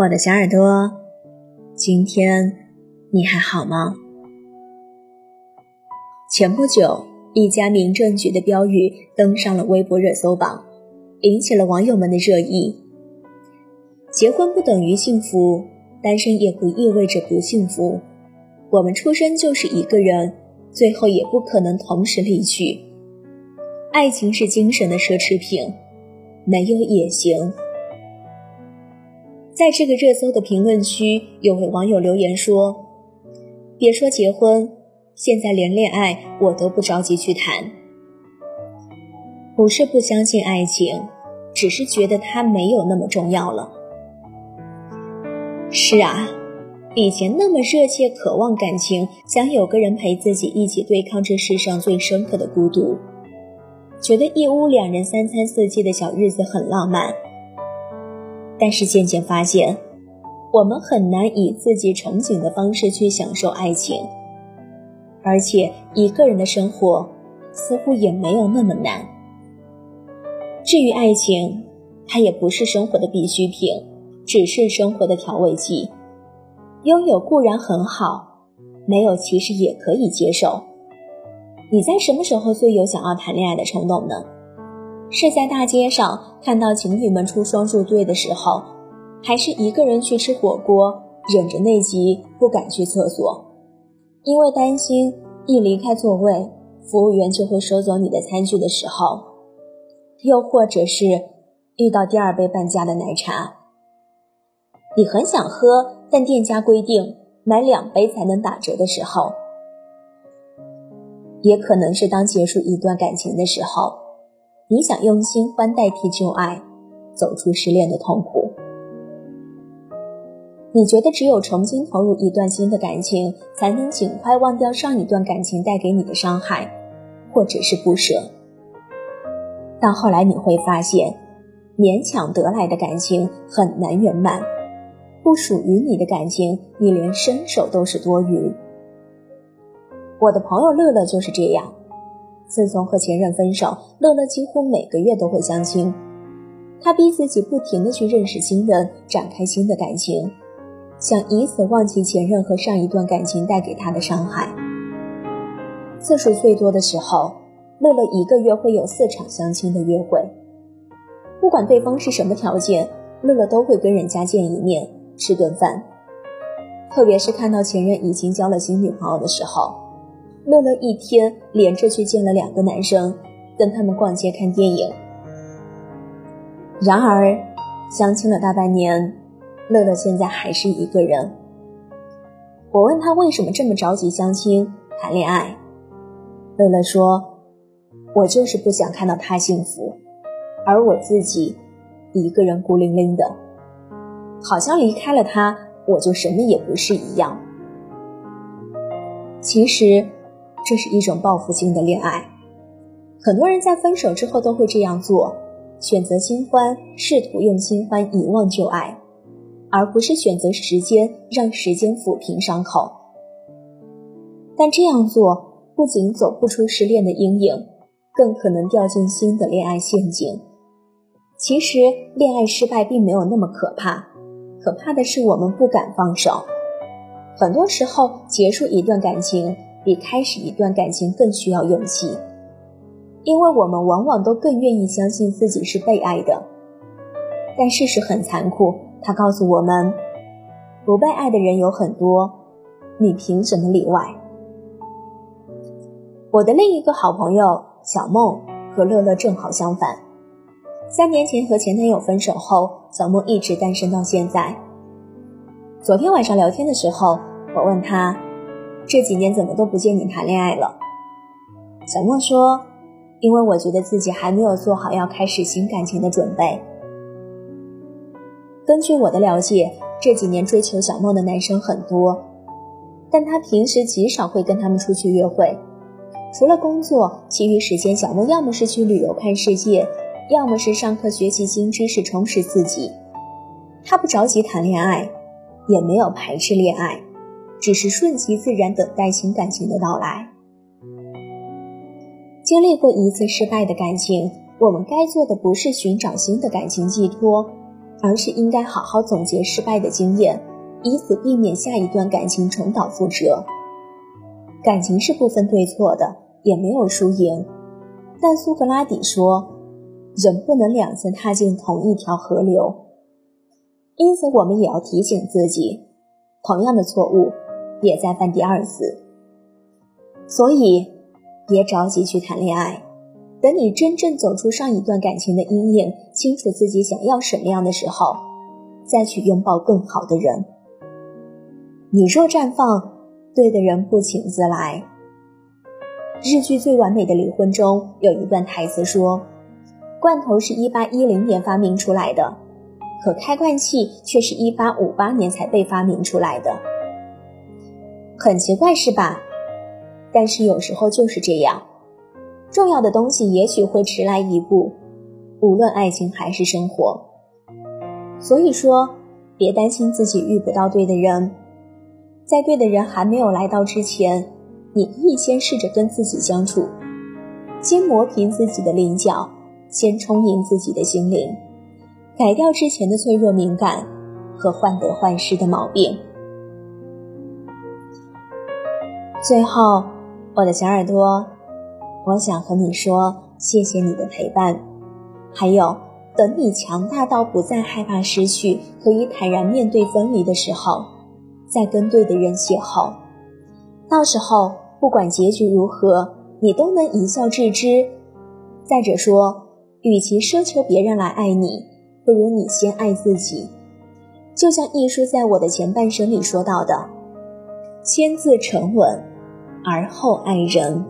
我的小耳朵，今天你还好吗？前不久，一家民政局的标语登上了微博热搜榜，引起了网友们的热议。结婚不等于幸福，单身也不意味着不幸福。我们出生就是一个人，最后也不可能同时离去。爱情是精神的奢侈品，没有也行。在这个热搜的评论区，有位网友留言说：“别说结婚，现在连恋爱我都不着急去谈。不是不相信爱情，只是觉得它没有那么重要了。”是啊，以前那么热切渴望感情，想有个人陪自己一起对抗这世上最深刻的孤独，觉得一屋两人三餐四季的小日子很浪漫。但是渐渐发现，我们很难以自己憧憬的方式去享受爱情，而且一个人的生活似乎也没有那么难。至于爱情，它也不是生活的必需品，只是生活的调味剂。拥有固然很好，没有其实也可以接受。你在什么时候最有想要谈恋爱的冲动呢？是在大街上看到情侣们出双入对的时候，还是一个人去吃火锅，忍着内急不敢去厕所，因为担心一离开座位，服务员就会收走你的餐具的时候，又或者是遇到第二杯半价的奶茶，你很想喝，但店家规定买两杯才能打折的时候，也可能是当结束一段感情的时候。你想用新欢代替旧爱，走出失恋的痛苦？你觉得只有重新投入一段新的感情，才能尽快忘掉上一段感情带给你的伤害，或者是不舍？到后来你会发现，勉强得来的感情很难圆满，不属于你的感情，你连伸手都是多余。我的朋友乐乐就是这样。自从和前任分手，乐乐几乎每个月都会相亲。他逼自己不停的去认识新人，展开新的感情，想以此忘记前任和上一段感情带给他的伤害。次数最多的时候，乐乐一个月会有四场相亲的约会。不管对方是什么条件，乐乐都会跟人家见一面，吃顿饭。特别是看到前任已经交了新女朋友的时候。乐乐一天连着去见了两个男生，跟他们逛街看电影。然而，相亲了大半年，乐乐现在还是一个人。我问他为什么这么着急相亲谈恋爱，乐乐说：“我就是不想看到他幸福，而我自己一个人孤零零的，好像离开了他，我就什么也不是一样。”其实。这是一种报复性的恋爱，很多人在分手之后都会这样做，选择新欢，试图用新欢遗忘旧爱，而不是选择时间，让时间抚平伤口。但这样做不仅走不出失恋的阴影，更可能掉进新的恋爱陷阱。其实，恋爱失败并没有那么可怕，可怕的是我们不敢放手。很多时候，结束一段感情。比开始一段感情更需要勇气，因为我们往往都更愿意相信自己是被爱的。但事实很残酷，它告诉我们，不被爱的人有很多，你凭什么例外？我的另一个好朋友小梦和乐乐正好相反，三年前和前男友分手后，小梦一直单身到现在。昨天晚上聊天的时候，我问他。这几年怎么都不见你谈恋爱了？小莫说：“因为我觉得自己还没有做好要开始新感情的准备。”根据我的了解，这几年追求小莫的男生很多，但他平时极少会跟他们出去约会。除了工作，其余时间小莫要么是去旅游看世界，要么是上课学习新知识充实自己。他不着急谈恋爱，也没有排斥恋爱。只是顺其自然等待新感情的到来。经历过一次失败的感情，我们该做的不是寻找新的感情寄托，而是应该好好总结失败的经验，以此避免下一段感情重蹈覆辙。感情是不分对错的，也没有输赢。但苏格拉底说，人不能两次踏进同一条河流。因此，我们也要提醒自己，同样的错误别再犯第二次。所以，别着急去谈恋爱，等你真正走出上一段感情的阴影，清楚自己想要什么样的时候，再去拥抱更好的人。你若绽放，对的人不请自来。日剧《最完美的离婚》中有一段台词说：“罐头是一八一零年发明出来的。”可开罐器却是一八五八年才被发明出来的，很奇怪是吧？但是有时候就是这样，重要的东西也许会迟来一步，无论爱情还是生活。所以说，别担心自己遇不到对的人，在对的人还没有来到之前，你可以先试着跟自己相处，先磨平自己的棱角，先充盈自己的心灵。改掉之前的脆弱敏感和患得患失的毛病。最后，我的小耳朵，我想和你说，谢谢你的陪伴。还有，等你强大到不再害怕失去，可以坦然面对分离的时候，再跟对的人邂逅。到时候，不管结局如何，你都能一笑置之。再者说，与其奢求别人来爱你，不如你先爱自己，就像艺术在我的前半生里说到的：“先自沉稳，而后爱人。”